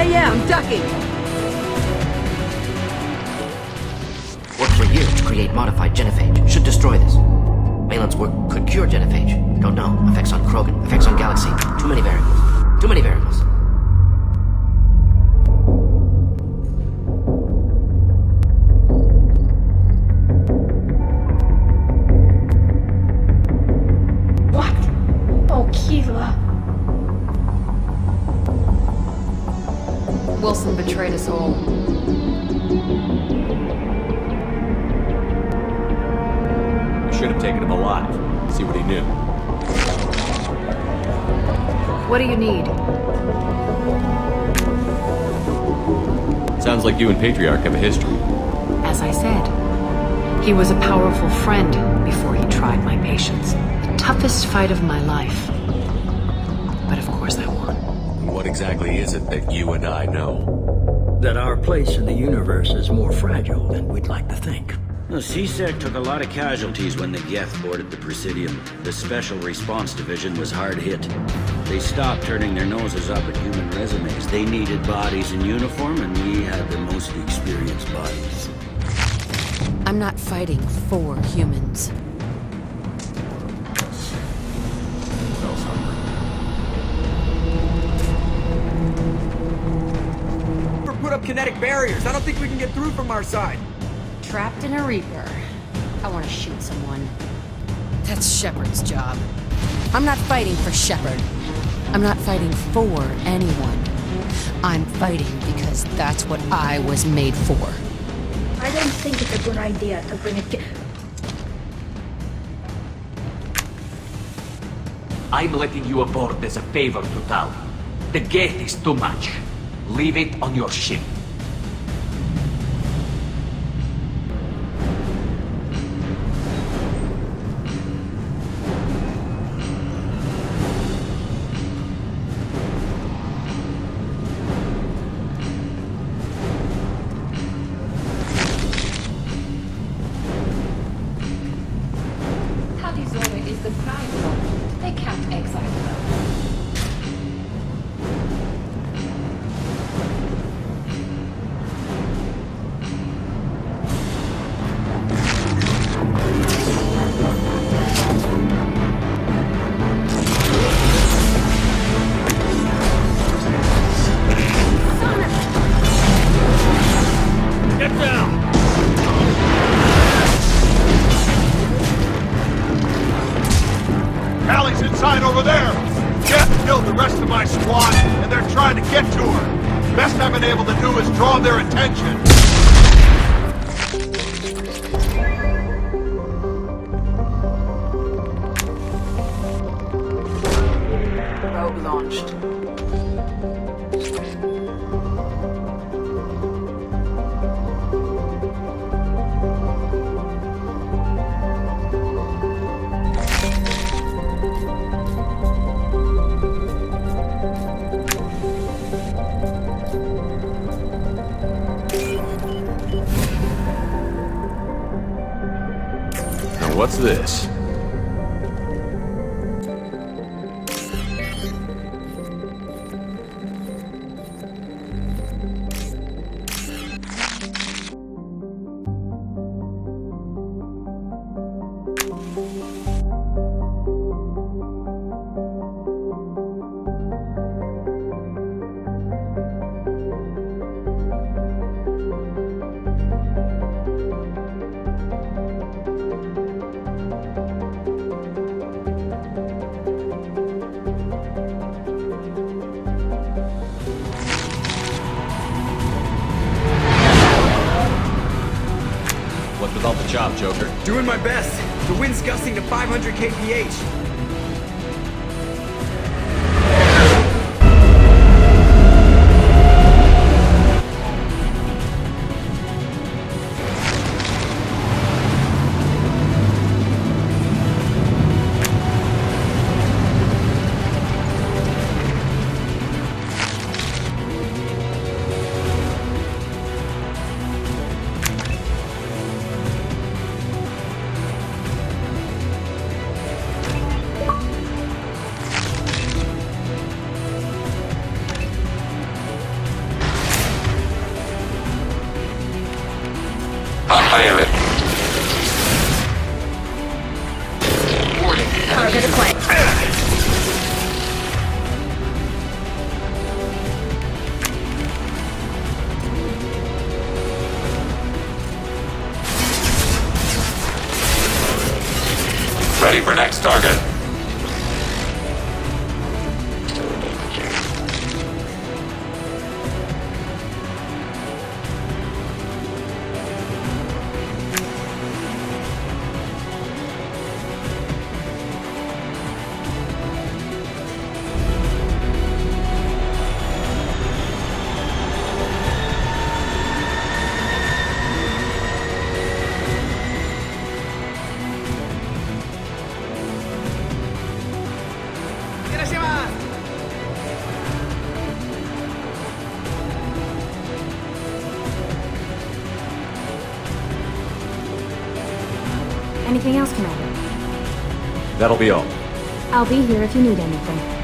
Yeah, yeah, I'm ducking. Worked for years to create modified genophage. Should destroy this. Maelon's work could cure genophage. Don't know. Effects on Krogan. Effects on Galaxy. Too many variables. Too many variables. Betrayed us all. Should have taken him alive. See what he knew. What do you need? Sounds like you and Patriarch have a history. As I said, he was a powerful friend before he tried my patience. The toughest fight of my life. But of course I won. What exactly is it that you and I know? That our place in the universe is more fragile than we'd like to think. The C-Sec took a lot of casualties when the Geth boarded the Presidium. The Special Response Division was hard hit. They stopped turning their noses up at human resumes. They needed bodies in uniform, and we had the most experienced bodies. I'm not fighting for humans. Kinetic barriers. I don't think we can get through from our side. Trapped in a Reaper. I want to shoot someone. That's Shepard's job. I'm not fighting for Shepard. I'm not fighting for anyone. I'm fighting because that's what I was made for. I don't think it's a good idea to bring it. I'm letting you aboard as a favor to Tal. The gate is too much. Leave it on your ship. Allie's inside over there! Geth killed the rest of my squad, and they're trying to get to her. Best I've been able to do is draw their attention. Rogue launched. What's this? Joker? Doing my best. The wind's gusting to 500 kph. Ready for next target. Anything else, Commander? That'll be all. I'll be here if you need anything.